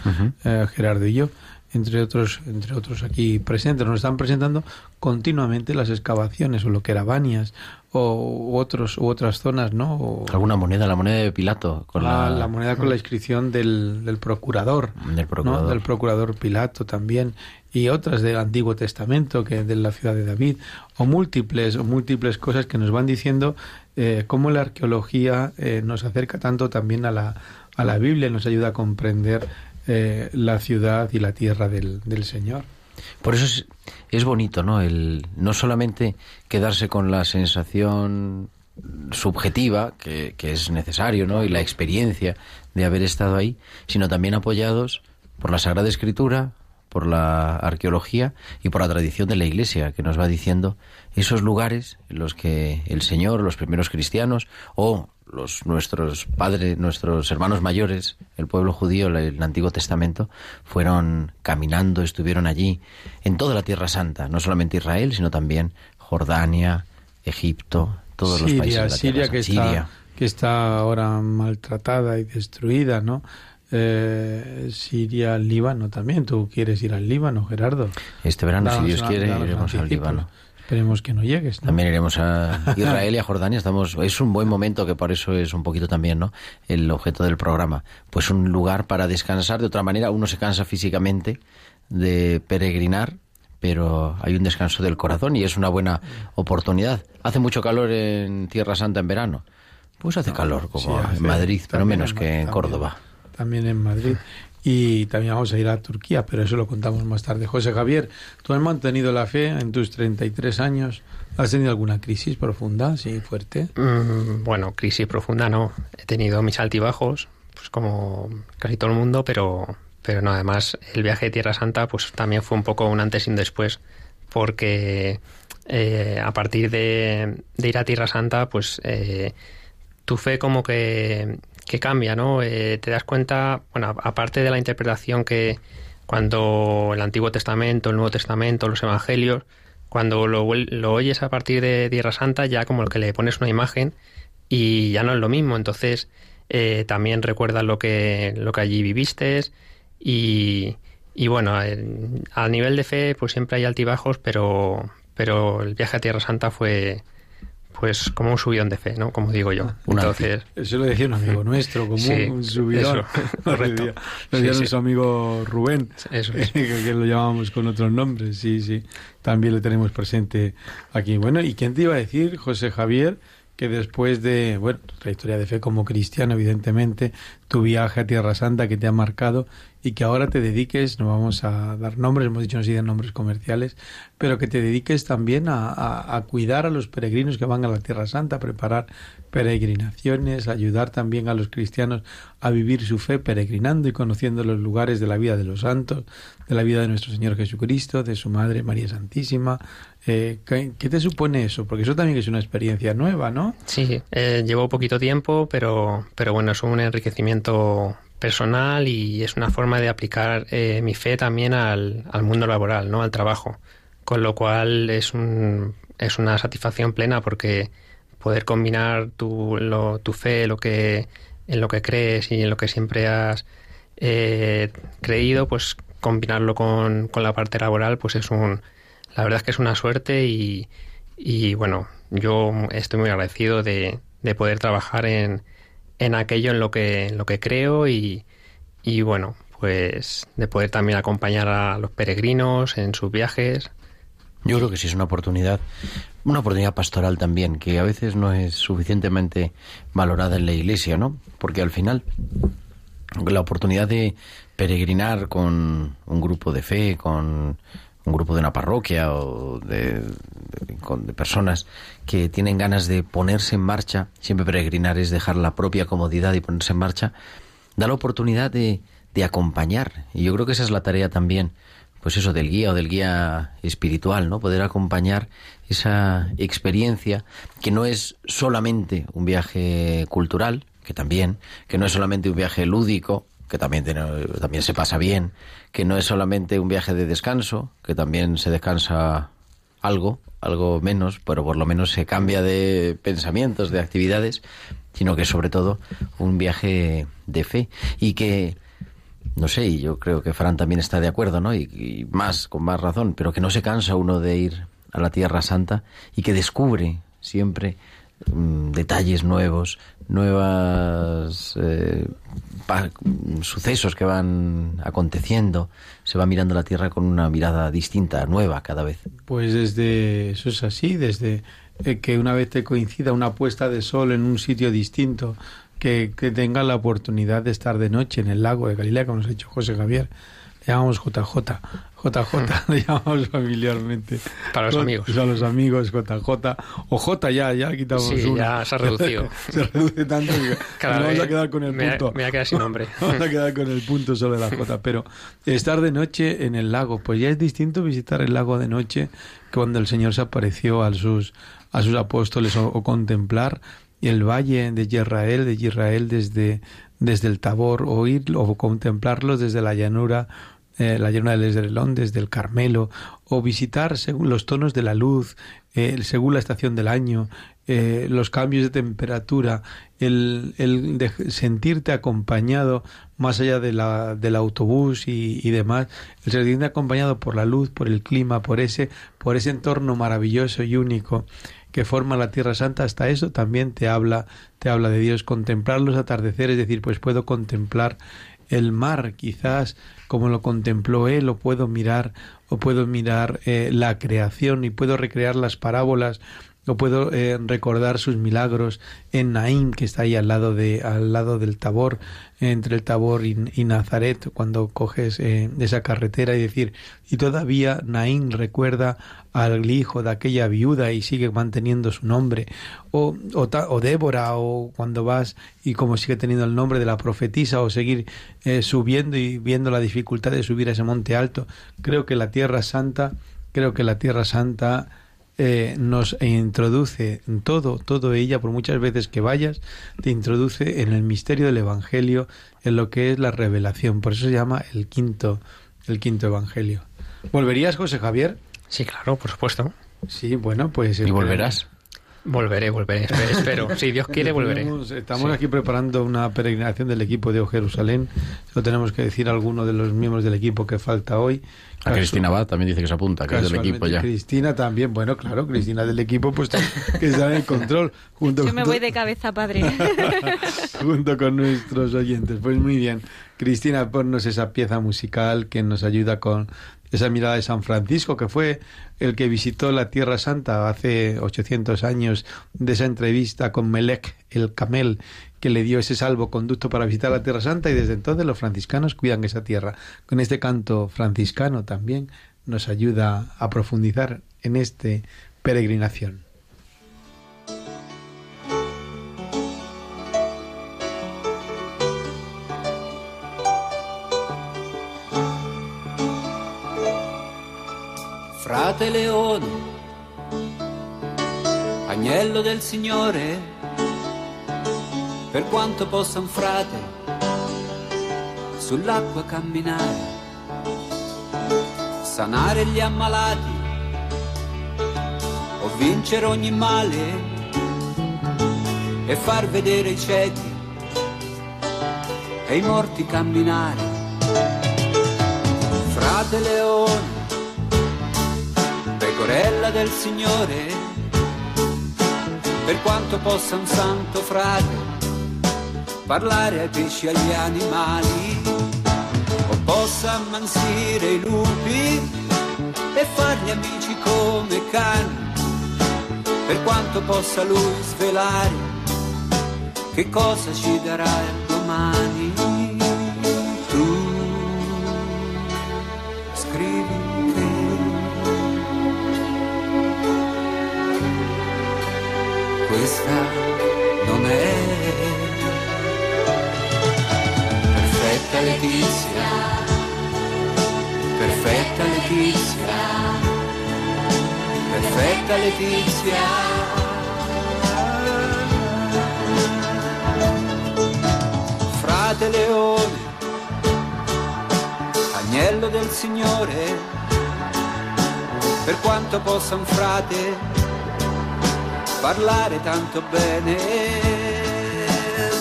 eh, Gerardo y yo entre otros, entre otros aquí presentes, nos están presentando continuamente las excavaciones o lo que era Banias o u otros u otras zonas, ¿no? O alguna moneda, la moneda de Pilato con la, la, la moneda con la inscripción del, del procurador, Del ¿no? procurador. del procurador Pilato también y otras del Antiguo Testamento que de la ciudad de David o múltiples o múltiples cosas que nos van diciendo eh, cómo la arqueología eh, nos acerca tanto también a la a la Biblia y nos ayuda a comprender eh, la ciudad y la tierra del, del Señor. Por eso es, es bonito, ¿no? El no solamente quedarse con la sensación subjetiva que, que es necesario, ¿no? Y la experiencia de haber estado ahí, sino también apoyados por la Sagrada Escritura, por la arqueología y por la tradición de la Iglesia, que nos va diciendo esos lugares en los que el Señor, los primeros cristianos o los nuestros padres, nuestros hermanos mayores, el pueblo judío, el, el Antiguo Testamento, fueron caminando, estuvieron allí, en toda la Tierra Santa, no solamente Israel, sino también Jordania, Egipto, todos los países de la Siria que Santa. está, que está ahora maltratada y destruida, ¿no? Eh, Siria, Líbano también. ¿Tú quieres ir al Líbano, Gerardo? Este verano, si Dios una- quiere, iremos al. Líbano. Esperemos que no llegues. ¿no? También iremos a Israel y a Jordania. Estamos, es un buen momento que por eso es un poquito también, ¿no? El objeto del programa. Pues un lugar para descansar. De otra manera, uno se cansa físicamente de peregrinar, pero hay un descanso del corazón y es una buena oportunidad. Hace mucho calor en Tierra Santa en verano. Pues hace calor, como Sí, hace- en Madrid, pero menos en que en también- Córdoba. También en Madrid. Y también vamos a ir a Turquía, pero eso lo contamos más tarde. José Javier, tú has mantenido la fe en tus 33 años. ¿Has tenido alguna crisis profunda, sí, fuerte? Mm, bueno, crisis profunda no. He tenido mis altibajos, pues como casi todo el mundo, pero, pero no, además el viaje de Tierra Santa pues también fue un poco un antes y un después, porque eh, a partir de, de ir a Tierra Santa, pues eh, tu fe como que, que cambia, ¿no? Eh, te das cuenta, bueno, aparte de la interpretación que cuando el Antiguo Testamento, el Nuevo Testamento, los Evangelios, cuando lo, lo oyes a partir de Tierra Santa, ya como el que le pones una imagen y ya no es lo mismo. Entonces, eh, también recuerdas lo que, lo que allí viviste y, y bueno, en- a nivel de fe pues siempre hay altibajos, pero, pero el viaje a Tierra Santa fue pues como un subidón de fe, ¿no? Como digo yo. Un Entonces, Eso lo decía un amigo nuestro, como Sí, un subidón. eso, correcto. Lo decía, lo decía Sí, sí. nuestro amigo Rubén, Eso es. que, que lo llamamos con otros nombres, sí, sí. También lo tenemos presente aquí. Bueno, ¿y quién te iba a decir, José Javier, que después de, bueno, tu trayectoria de fe como cristiano, evidentemente, tu viaje a Tierra Santa que te ha marcado y que ahora te dediques, no vamos a dar nombres, hemos dicho no digan nombres comerciales, pero que te dediques también a, a- cuidar a los peregrinos que van a la Tierra Santa, a preparar peregrinaciones, ayudar también a los cristianos a vivir su fe peregrinando y conociendo los lugares de la vida de los santos, de la vida de nuestro Señor Jesucristo, de su Madre María Santísima. Eh, ¿qué, qué te supone eso? Porque eso también es una experiencia nueva, ¿no? Sí, eh, llevó poquito tiempo, pero, pero bueno, es un enriquecimiento personal y es una forma de aplicar eh, mi fe también al, al mundo laboral, ¿no? Al trabajo. Con lo cual es, un, es una satisfacción plena porque poder combinar tu, lo- tu fe, lo que, en lo que crees y en lo que siempre has eh, creído, pues combinarlo con, con la parte laboral, pues es un, la verdad es que es una suerte y, y bueno, yo estoy muy agradecido de, de poder trabajar en, en aquello en lo que, en lo que creo y, y bueno, pues de poder también acompañar a los peregrinos en sus viajes. Yo creo que sí es una oportunidad, una oportunidad pastoral también, que a veces no es suficientemente valorada en la iglesia, ¿no? Porque al final la oportunidad de peregrinar con un grupo de fe, con un grupo de una parroquia o de, de- personas que tienen ganas de ponerse en marcha, siempre peregrinar es dejar la propia comodidad y ponerse en marcha, da la oportunidad de, de acompañar. Y yo creo que esa es la tarea también, pues eso, del guía o del guía espiritual, ¿no? Poder acompañar esa experiencia que no es solamente un viaje cultural, que también, que no es solamente un viaje lúdico, que también, tiene- también se pasa bien, que no es solamente un viaje de descanso, que también se descansa algo, algo menos, pero por lo menos se cambia de pensamientos, de actividades, sino que sobre todo un viaje de fe y que no sé, y yo creo que Fran también está de acuerdo, ¿no? Y, y más, con más razón, pero que no se cansa uno de ir a la Tierra Santa y que descubre siempre mm, detalles nuevos, nuevas eh, pa- sucesos que van aconteciendo. Se va mirando la Tierra con una mirada distinta, nueva cada vez. Pues desde, eso es así, desde eh, que una vez te coincida una puesta de sol en un sitio distinto, que, que tenga la oportunidad de estar de noche en el lago de Galilea, como nos ha dicho José Javier. Le llamamos JJ, JJ, le llamamos familiarmente. Para los amigos. A los amigos, JJ. O J ya, ya quitamos Sí, ya se ha reducido. se reduce tanto que Cada vamos a quedar con el me- punto. me voy a quedar sin nombre. Vamos a quedar con el punto solo de la J. Pero estar de noche en el lago, pues ya es distinto visitar el lago de noche que cuando el Señor se apareció a sus, a sus apóstoles o, o contemplar el valle de Israel, de Israel desde, desde el Tabor, o ir o contemplarlos desde la llanura eh, la llanura del Esdrelón, desde el Carmelo, o visitar según los tonos de la luz, eh, según la estación del año, eh, los cambios de temperatura, el, el de sentirte acompañado más allá de la, del autobús y, y demás, el sentirte acompañado por la luz, por el clima, por ese, por ese entorno maravilloso y único que forma la Tierra Santa, hasta eso también te habla, te habla de Dios, contemplar los atardeceres, es decir, pues puedo contemplar el mar, quizás como lo contempló él, o puedo mirar, o puedo mirar eh, la creación y puedo recrear las parábolas, o puedo eh, recordar sus milagros en Naín, que está ahí al lado de, al lado del Tabor, entre el Tabor y, Nazaret, cuando coges eh, esa carretera y decir, y todavía Naín recuerda al hijo de aquella viuda y sigue manteniendo su nombre, o, o, o Débora, o cuando vas y como sigue teniendo el nombre de la profetisa, o seguir eh, subiendo y viendo la dificultad de subir a ese monte alto. Creo que la Tierra Santa, creo que la Tierra Santa eh, nos introduce en todo, todo ella, por muchas veces que vayas, te introduce en el misterio del Evangelio, en lo que es la revelación. Por eso se llama el quinto, el quinto Evangelio. ¿Volverías, José Javier? Sí, claro, por supuesto. Sí, bueno, pues... ¿Y volverás? Volveré, volveré, espero. espero. Si Dios quiere, volveré. Estamos, estamos Sí. aquí preparando una peregrinación del equipo de O Jerusalén. Lo tenemos que decir a alguno de los miembros del equipo que falta hoy. A Cristina Abad también dice que se apunta, que es del equipo ya. Cristina también, bueno, claro, Cristina del equipo, pues que está en el control. Junto Yo me to- voy de cabeza, padre. junto con nuestros oyentes. Pues muy bien. Cristina, ponnos esa pieza musical que nos ayuda con esa mirada de San Francisco, que fue el que visitó la Tierra Santa hace 800 años, de esa entrevista con Melech, el camel, que le dio ese salvoconducto para visitar la Tierra Santa y desde entonces los franciscanos cuidan esa tierra. Con este canto franciscano también nos ayuda a profundizar en este peregrinación. Frate Leone, agnello del Signore, per quanto possa un frate sull'acqua camminare, sanare gli ammalati o vincere ogni male e far vedere i ciechi e i morti camminare. Frate Leone, pecorella del Signore, per quanto possa un santo frate parlare ai pesci e agli animali, o possa ammansire i lupi e fargli amici come cani, per quanto possa lui svelare che cosa ci darà domani. Perfetta Letizia, perfetta Letizia, perfetta Letizia. Frate Leone, agnello del Signore, per quanto possa un frate parlare tanto bene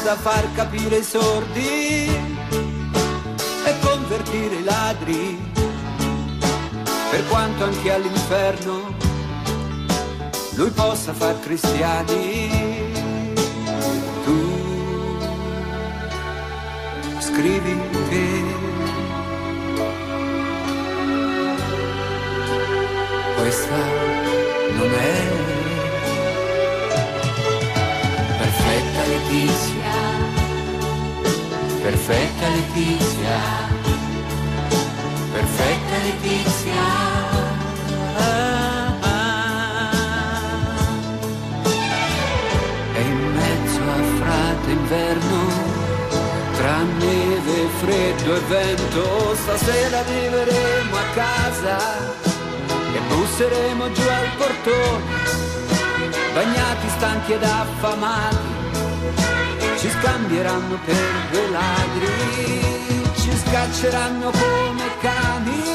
da far capire i sordi e convertire i ladri, per quanto anche all'inferno lui possa far cristiani. Tu scrivi che questa non è perfetta Letizia, perfetta Letizia, freddo e vento, stasera arriveremo a casa e busseremo giù al portone. Bagnati, stanchi ed affamati, ci scambieranno per due ladri, ci scacceranno come cani,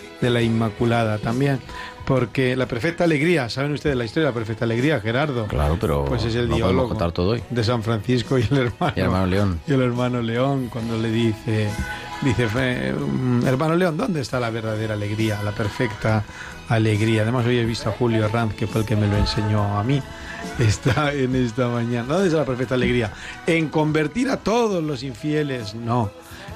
de la Inmaculada también, porque la perfecta alegría, ¿saben ustedes la historia de la perfecta alegría, Gerardo? Claro, pero Pues es el no diálogo contar todo hoy. de San Francisco y el hermano, Y el hermano León. y el hermano León cuando le dice, dice, "Fe- mm, hermano León, ¿dónde está la verdadera alegría, la perfecta alegría? Además hoy he visto a Julio Herranz, que fue el que me lo enseñó a mí, está en esta mañana. ¿Dónde está la perfecta alegría? En convertir a todos los infieles, no.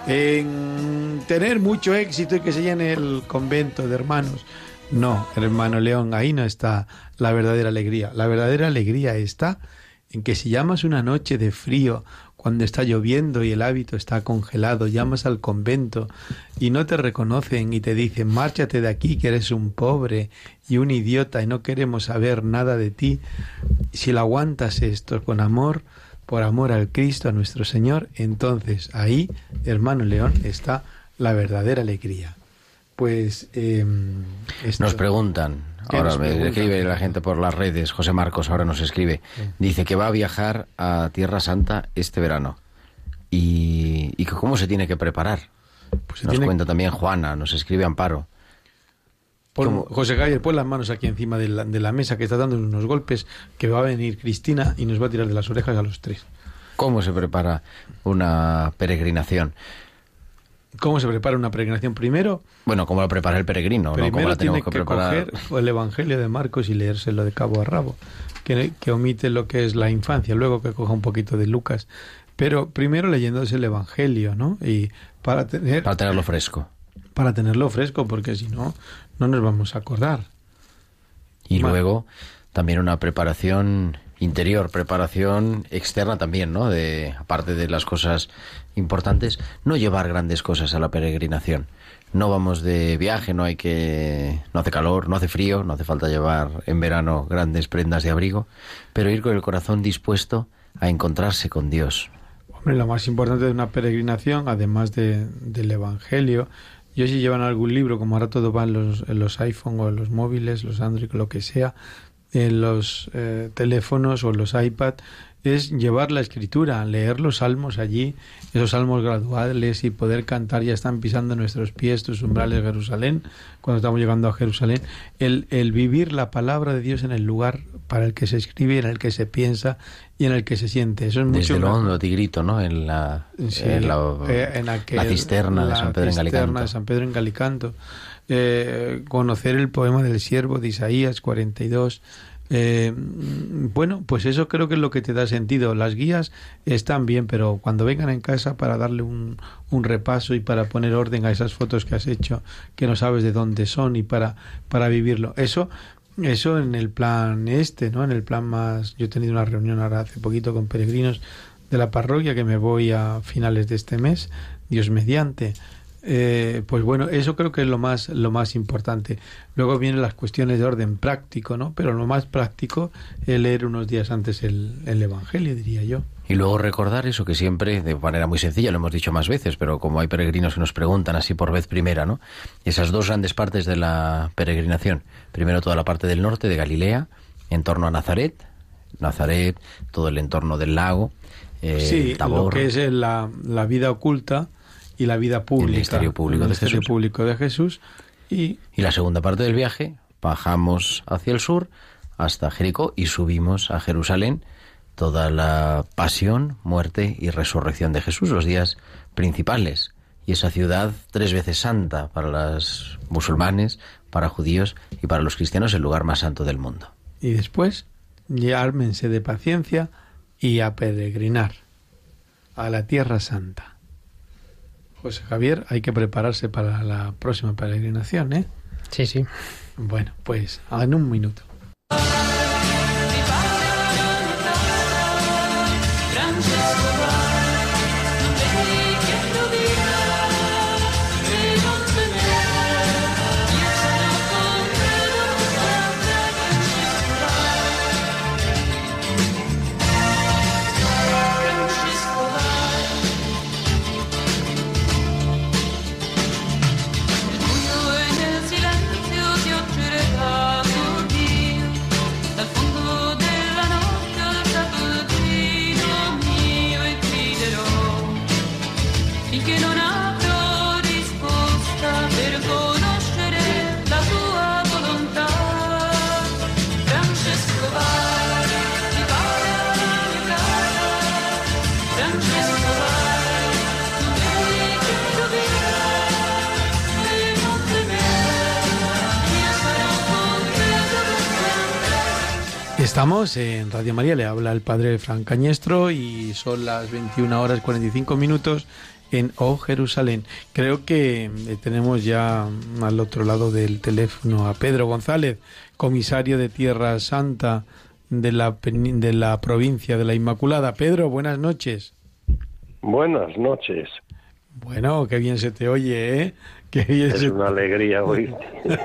En tener mucho éxito y que se llene el convento de hermanos. No, hermano León, ahí no está la verdadera alegría. La verdadera alegría está en que si llamas una noche de frío, cuando está lloviendo y el hábito está congelado, llamas al convento y no te reconocen y te dicen, márchate de aquí que eres un pobre y un idiota y no queremos saber nada de ti, si lo aguantas esto con amor, por amor al Cristo, a nuestro Señor, entonces ahí, hermano León, está la verdadera alegría. Pues eh, esto- Nos preguntan, ¿Qué ahora nos me escribe la gente por las redes, José Marcos ahora nos escribe, dice que va a viajar a Tierra Santa este verano. Y, y que cómo se tiene que preparar. pues Nos tiene- cuenta también Juana, nos escribe Amparo. Pon- ¿Cómo? José Javier, pon las manos aquí encima de la, de la mesa que está dando unos golpes, que va a venir Cristina y nos va a tirar de las orejas a los tres. ¿Cómo se prepara una peregrinación? ¿Cómo se prepara una peregrinación? Primero, Bueno, ¿cómo la prepara el peregrino? ¿no? ¿Cómo primero la tiene que que, preparar? coger el Evangelio de Marcos y leérselo de cabo a rabo, que, que omite lo que es la infancia, luego que coja un poquito de Lucas. Pero primero leyéndose el Evangelio, ¿no? Y para tener Para tenerlo fresco. para tenerlo fresco, porque si no, no nos vamos a acordar. Y luego también una preparación interior, preparación externa también, ¿no? De, aparte de las cosas importantes, no llevar grandes cosas a la peregrinación. No vamos de viaje, no hay que, no hace calor, no hace frío, no hace falta llevar en verano grandes prendas de abrigo, pero ir con el corazón dispuesto a encontrarse con Dios. Hombre, lo más importante de una peregrinación, además de, del Evangelio, yo si llevan algún libro, como ahora todo va en los, en los iPhone o en los móviles, los Android, lo que sea, en los eh, teléfonos o en los iPad, es llevar la escritura, leer los salmos allí, esos salmos graduales y poder cantar, ya están pisando nuestros pies tus umbrales Jerusalén, cuando estamos llegando a Jerusalén, el, el vivir la palabra de Dios en el lugar para el que se escribe, en el que se piensa y en el que se siente. Eso es mucho Desde lo más- hondo, Tigrito, ¿no? En la, Sí, en la, eh, en aquel- la cisterna de San Pedro en cisterna de San Pedro en Galicanto. Eh, conocer el poema del siervo de Isaías 42. Eh, bueno, pues eso creo que es lo que te da sentido. Las guías están bien, pero cuando vengan en casa para darle un, un repaso y para poner orden a esas fotos que has hecho, que no sabes de dónde son y para, para vivirlo. Eso, eso en el plan este, ¿no? En el plan más. Yo he tenido una reunión ahora hace poquito con peregrinos de la parroquia que me voy a finales de este mes, Dios mediante. Eh, pues bueno, eso creo que es lo más, lo más importante. Luego vienen las cuestiones de orden práctico, ¿no? Pero lo más práctico es leer unos días antes el, el Evangelio, diría yo. Y luego recordar eso que siempre, de manera muy sencilla, lo hemos dicho más veces, pero como hay peregrinos que nos preguntan así por vez primera, ¿no? Esas dos grandes partes de la peregrinación. Primero toda la parte del norte de Galilea, en torno a Nazaret, Nazaret, todo el entorno del lago, eh, sí, lo Tabor. que es el- la, la vida oculta y la vida pública. ministerio público el de ministerio Jesús. público de Jesús. Y Y la segunda parte del viaje, bajamos hacia el sur hasta Jericó y subimos a Jerusalén toda la pasión, muerte y resurrección de Jesús, los días principales. Y esa ciudad tres veces santa para los musulmanes, para judíos y para los cristianos, el lugar más santo del mundo. y después ármense de paciencia y a peregrinar a la Tierra Santa. José Javier, hay que prepararse para la próxima peregrinación, ¿eh? Sí, sí. Bueno, pues en un minuto. Estamos en Radio María, le habla el padre Fran Cañestro y son las 21 horas 45 minutos en O Jerusalén. Creo que eh, tenemos ya al otro lado del teléfono a Pedro González, comisario de Tierra Santa de la, de la provincia de la Inmaculada. Pedro, buenas noches. Buenas noches. Bueno, qué bien se te oye, ¿eh? Bien Es se- una alegría oír.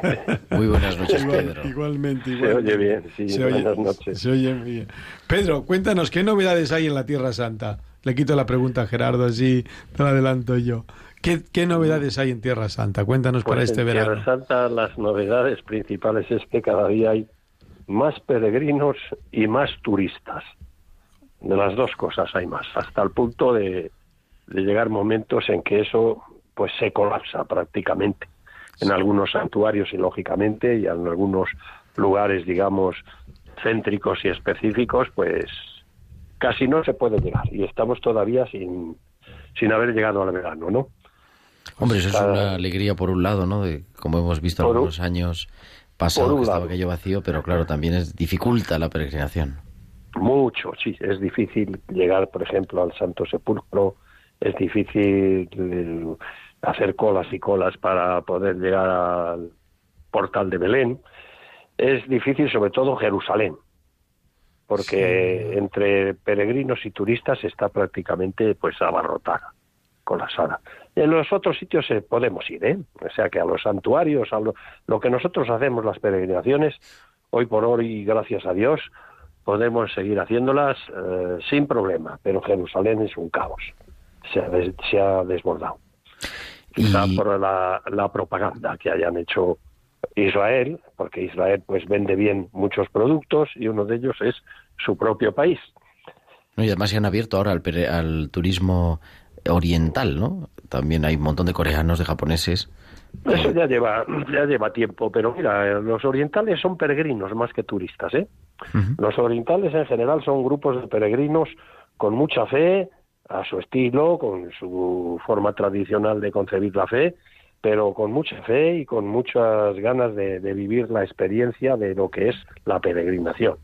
Muy buenas noches, Igual- Pedro. Igualmente, Se igualmente. oye bien, sí, Se oye- buenas noches. se oye muy bien. Pedro, cuéntanos, ¿qué novedades hay en la Tierra Santa? Le quito la pregunta a Gerardo, así te la adelanto yo. ¿Qué, qué novedades hay en Tierra Santa? Cuéntanos para Pues este en verano. Tierra Santa las novedades principales es que cada día hay más peregrinos y más turistas. De las dos cosas hay más, hasta el punto de, de llegar momentos en que eso pues se colapsa prácticamente en algunos santuarios y lógicamente y en algunos lugares digamos céntricos y específicos pues casi no se puede llegar y estamos todavía sin sin haber llegado al verano, ¿no? Hombre, eso es una alegría por un lado, ¿no? De, como hemos visto un- algunos años pasados que estaba aquello vacío, pero claro, también es dificulta la peregrinación. Mucho, sí. Es difícil llegar, por ejemplo, al Santo Sepulcro. Es difícil eh, hacer colas y colas para poder llegar al portal de Belén. Es difícil, sobre todo, Jerusalén, porque entre peregrinos y turistas está prácticamente pues abarrotada, colapsada. En los otros sitios eh, podemos ir, ¿eh? O sea que a los santuarios, a lo, lo que nosotros hacemos, las peregrinaciones, hoy por hoy, gracias a Dios, podemos seguir haciéndolas eh, sin problema, pero Jerusalén es un caos, se ha, des- se ha desbordado. Quizá Y- por la, la propaganda que hayan hecho Israel, porque Israel pues vende bien muchos productos y uno de ellos es su propio país. ¿no? Y además se han abierto ahora al, turismo oriental, ¿no? También hay un montón de coreanos, de japoneses. Eso ya lleva, ya lleva tiempo, pero mira, los orientales son peregrinos más que turistas, ¿eh? Los orientales en general son grupos de peregrinos con mucha fe, a su estilo, con su forma tradicional de concebir la fe, pero con mucha fe y con muchas ganas de, vivir la experiencia de lo que es la peregrinación.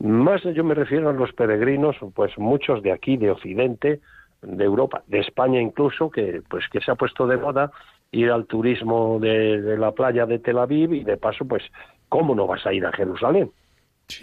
Más yo me refiero a los peregrinos, pues muchos de aquí, de Occidente, de Europa, de España incluso, que pues que se ha puesto de moda ir al turismo de, de la playa de Tel Aviv y de paso, pues, ¿cómo no vas a ir a Jerusalén?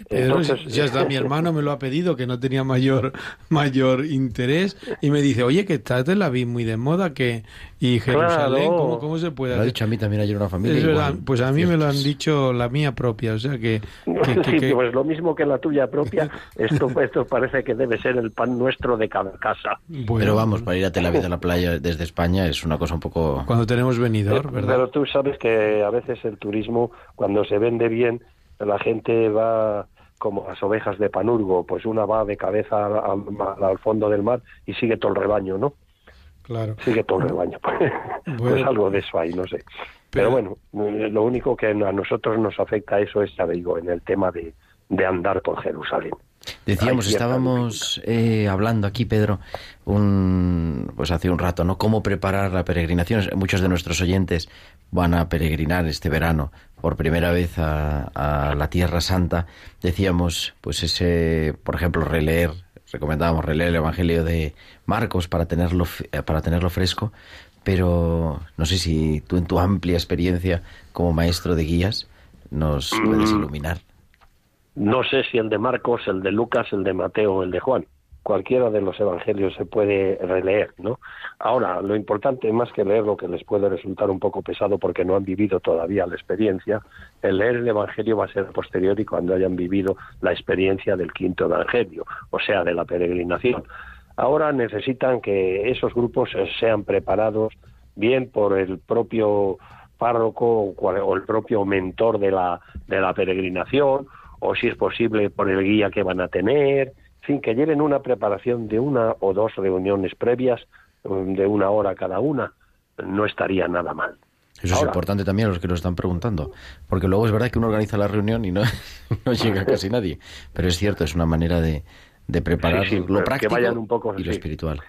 Pedro, Entonces- ya está, mi hermano me lo ha pedido, que no tenía mayor mayor interés, y me dice, oye, que está Tel Aviv muy de moda, que y Jerusalén, Claro. ¿cómo, cómo se puede Me lo ha hacer? dicho a mí también ayer una familia. Pues a mí me lo han dicho la mía propia, o sea que... que- que- Sí, que- pues lo mismo que la tuya propia, esto, esto parece que debe ser el pan nuestro de cada casa. bueno, Pero vamos, para ir a Tel Aviv a la playa desde España es una cosa un poco... Cuando tenemos venidor, Eh, ¿verdad? Pero tú sabes que a veces el turismo, cuando se vende bien, la gente va como las ovejas de Panurgo, pues una va de cabeza al, al- al fondo del mar y sigue todo el rebaño, ¿no? Claro. Sigue todo el rebaño. pues Bueno. algo de eso hay, no sé. Pero- Pero bueno, lo único que a nosotros nos afecta eso es, ya digo, en el tema de, de andar por Jerusalén. Decíamos, estábamos eh, hablando aquí, Pedro, un, pues hace un rato, ¿no? Cómo preparar la peregrinación. Muchos de nuestros oyentes van a peregrinar este verano por primera vez a, a la Tierra Santa. Decíamos, pues ese, por ejemplo, releer, recomendábamos releer el Evangelio de Marcos para tenerlo, eh, para tenerlo fresco, pero no sé si tú en tu amplia experiencia como maestro de guías nos puedes Mm. iluminar. No sé si el de Marcos, el de Lucas, el de Mateo o el de Juan. Cualquiera de los evangelios se puede releer, ¿no? Ahora, lo importante, más que leer lo que les puede resultar un poco pesado porque no han vivido todavía la experiencia, el leer el evangelio va a ser posterior y cuando hayan vivido la experiencia del quinto evangelio, o sea, de la peregrinación. Ahora necesitan que esos grupos sean preparados bien por el propio párroco o el propio mentor de la, de la peregrinación, o si es posible por el guía que van a tener, en fin, que lleven una preparación de una o dos reuniones previas mm, de una hora cada una, no estaría nada mal. Eso es importante también a los que nos están preguntando, porque luego es verdad que uno organiza la reunión y no, no llega casi nadie, pero es cierto, es una manera de, de preparar Sí, sí, lo que práctico vayan un poco, y lo espiritual.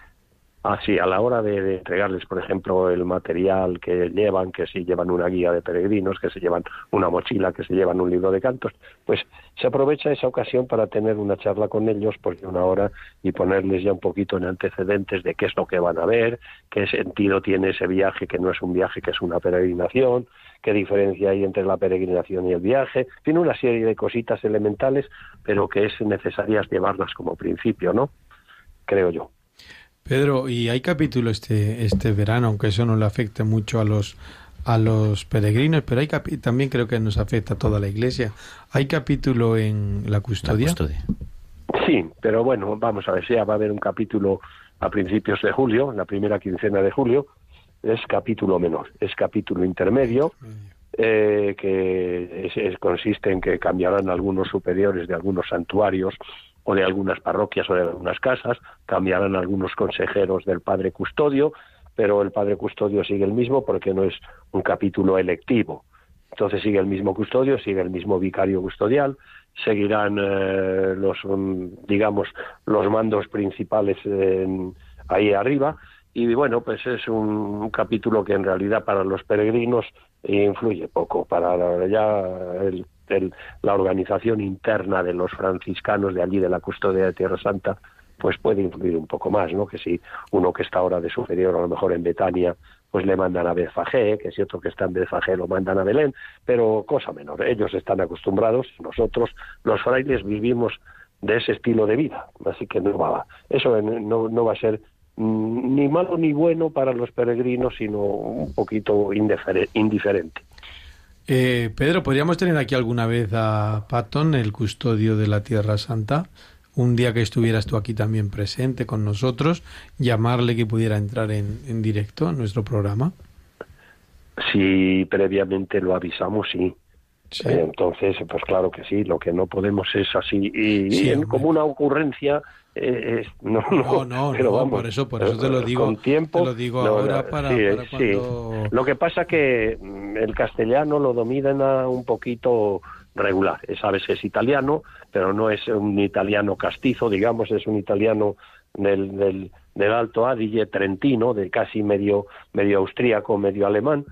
Ah, sí, a la hora de, entregarles, por ejemplo, el material que llevan, que si llevan una guía de peregrinos, que se llevan una mochila, que se llevan un libro de cantos, pues se aprovecha esa ocasión para tener una charla con ellos por una hora y ponerles ya un poquito en antecedentes de qué es lo que van a ver, qué sentido tiene ese viaje, que no es un viaje, que es una peregrinación, qué diferencia hay entre la peregrinación y el viaje, tiene una serie de cositas elementales, pero que es necesarias llevarlas como principio, ¿no? Creo yo. Pedro, y hay capítulo este, este verano, aunque eso no le afecte mucho a los, a los peregrinos, pero hay capi- también creo que nos afecta a toda la Iglesia. ¿Hay capítulo en la La custodia? custodia. Sí, pero bueno, vamos a ver, ya va a haber un capítulo a principios de julio, en la primera quincena de julio, es capítulo menor, es capítulo intermedio, eh, que es- es- consiste en que cambiarán algunos superiores de algunos santuarios o de algunas parroquias o de algunas casas, cambiarán algunos consejeros del padre custodio, pero el padre custodio sigue el mismo porque no es un capítulo electivo. Entonces sigue el mismo custodio, sigue el mismo vicario custodial, seguirán eh, los, mm, digamos, los mandos principales ahí arriba. Y bueno, pues es un, un capítulo que en realidad para los peregrinos influye poco. Para ya el- el- la organización interna de los franciscanos de allí, de la custodia de Tierra Santa, pues puede influir un poco más, ¿no? Que si uno que está ahora de superior, a lo mejor en Betania, pues le mandan a Betfagé, que si otro que está en Betfagé lo mandan a Belén, pero cosa menor. Ellos están acostumbrados, nosotros, los frailes, vivimos de ese estilo de vida, así que no va, eso no, no va a ser mm, ni malo ni bueno para los peregrinos, sino un poquito indifere- indiferente. Eh, Pedro, ¿podríamos tener aquí alguna vez a Patton, el custodio de la Tierra Santa? Un día que estuvieras tú aquí también presente con nosotros, llamarle que pudiera entrar en, en directo a nuestro programa. Si previamente lo avisamos, sí. Sí. Eh, Entonces, pues claro que sí, lo que no podemos es así. Y, Sí, y en- como una ocurrencia, eh, no, No, no, pero no, vamos, por eso, por eso te lo digo, Con tiempo. te lo digo no, ahora no, para, sí, para sí. cuando... Lo que pasa que mm, el castellano lo domina un poquito regular. Sabes que es italiano, pero no es un italiano castizo, digamos, es un italiano del, del, del Alto Adige trentino, de casi medio, medio austríaco, medio alemán.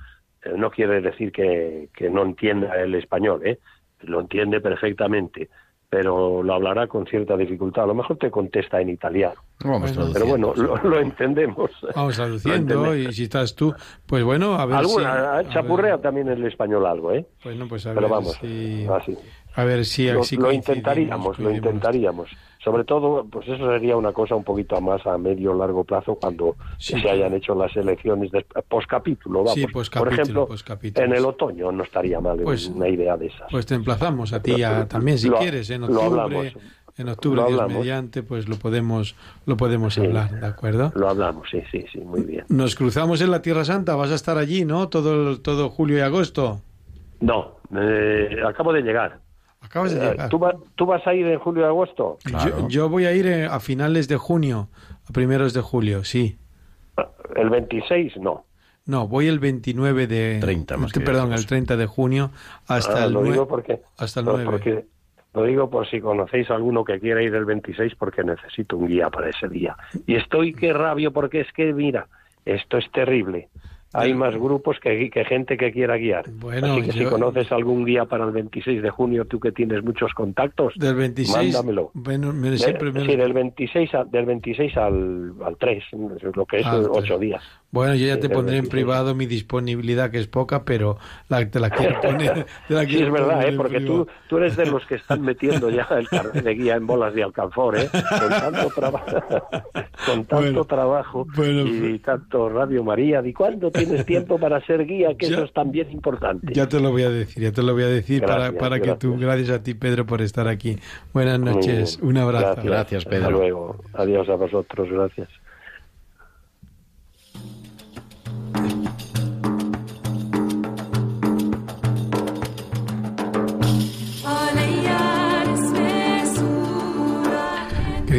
Eh, no quiere decir que, que no entienda el español, ¿eh? Lo entiende perfectamente, pero lo hablará con cierta dificultad. A lo mejor te contesta en italiano. Vamos Pero bueno, lo, lo entendemos. Vamos traduciendo entendemos. y si estás tú, pues bueno, a ver si... Alguna, a chapurrea ver- también el español algo, ¿eh? Bueno, pues a Pero ver vamos, si... así. A ver si... Lo, si coincidimos, intentaríamos, lo intentaríamos. Sobre todo, pues eso sería una cosa un poquito más a medio o largo plazo cuando Sí. se hayan hecho las elecciones de poscapítulo. Vamos. Sí, Por poscapítulo, ejemplo, poscapítulos. en el otoño no estaría mal Pues- una idea de esas. Pues te emplazamos a ti a- también, si Lo- quieres, en octubre, en octubre, Dios mediante, pues lo podemos, lo podemos Sí. hablar, ¿de acuerdo? Lo hablamos, sí, sí, sí, muy bien. Nos cruzamos en la Tierra Santa, vas a estar allí, ¿no? Todo, todo julio y agosto. No, eh, acabo de llegar. Acabas de Eh, llegar. ¿tú, va- ¿Tú vas a ir en julio y agosto? Claro. Yo, yo voy a ir eh, a finales de junio, a primeros de julio, sí. El 26, no. No, voy el 29 de... 30 más Perdón, el 30 de junio hasta Ah, el lo 9. digo porque, hasta el no, 9. porque- lo digo por si conocéis a alguno que quiera ir el 26 porque necesito un guía para ese día. Y estoy que rabio porque es que, mira, esto es terrible. Hay más grupos que, que gente que quiera guiar. Bueno, Así que si yo- conoces algún guía para el 26 de junio, tú que tienes muchos contactos, Del 26... mándamelo. Bueno, me- siempre me- sí, del 26, a- del 26 al, al 3, lo que es Al 8 tres. días. Bueno, yo ya te pondré en 26. privado mi disponibilidad, que es poca, pero la, te la quiero poner. te la Sí, es verdad, poner ¿eh? porque tú, tú eres de los que están metiendo ya el carnet de guía en bolas de alcanfor, ¿eh? con tanto, traba- con tanto Bueno, trabajo bueno, y tanto Radio María. ¿Y cuándo tienes tiempo para ser guía? Que Ya- eso es también importante. Ya te lo voy a decir, ya te lo voy a decir para, Gracias, para que tú, gracias. gracias a ti, Pedro, por estar aquí. Buenas noches, un abrazo. Gracias, Pedro. Hasta luego. Adiós a vosotros. Gracias.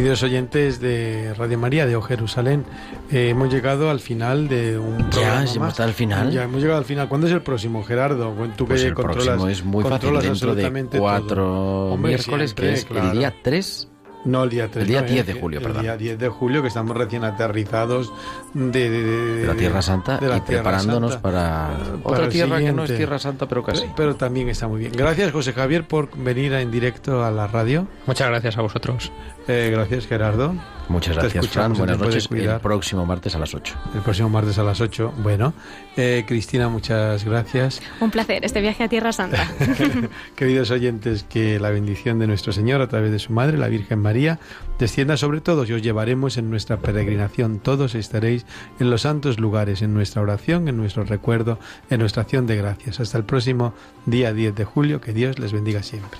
Queridos oyentes de Radio María de O Jerusalén, eh, hemos llegado al final de un programa hemos más. estado al final. Ya hemos llegado al final. ¿Cuándo es el próximo, Gerardo? Tú Pues que el controlas, próximo es muy fácil, dentro de cuatro. Hombre, miércoles, siempre, que es claro. el día 3 No, el día 3. El día no, 10 de julio, el perdón. día 10 de julio, que estamos recién aterrizados de, de- de- de la Tierra Santa de la y Tierra preparándonos Santa. para otra para el tierra que no es siguiente. Tierra Santa, pero casi. Pero también está muy bien. Gracias, José Javier, por venir en directo a la radio. Muchas gracias a vosotros. Eh, gracias, Gerardo. Muchas gracias, Fran. Buenas noches. El próximo martes a las 8. El próximo martes a las 8. Bueno, eh, Cristina, muchas gracias. Un placer, este viaje a Tierra Santa. Queridos oyentes, que la bendición de nuestro Señor a través de su Madre, la Virgen María, descienda sobre todos y os llevaremos en nuestra peregrinación. Todos estaréis en los santos lugares, en nuestra oración, en nuestro recuerdo, en nuestra acción de gracias. Hasta el próximo día 10 de julio. Que Dios les bendiga siempre.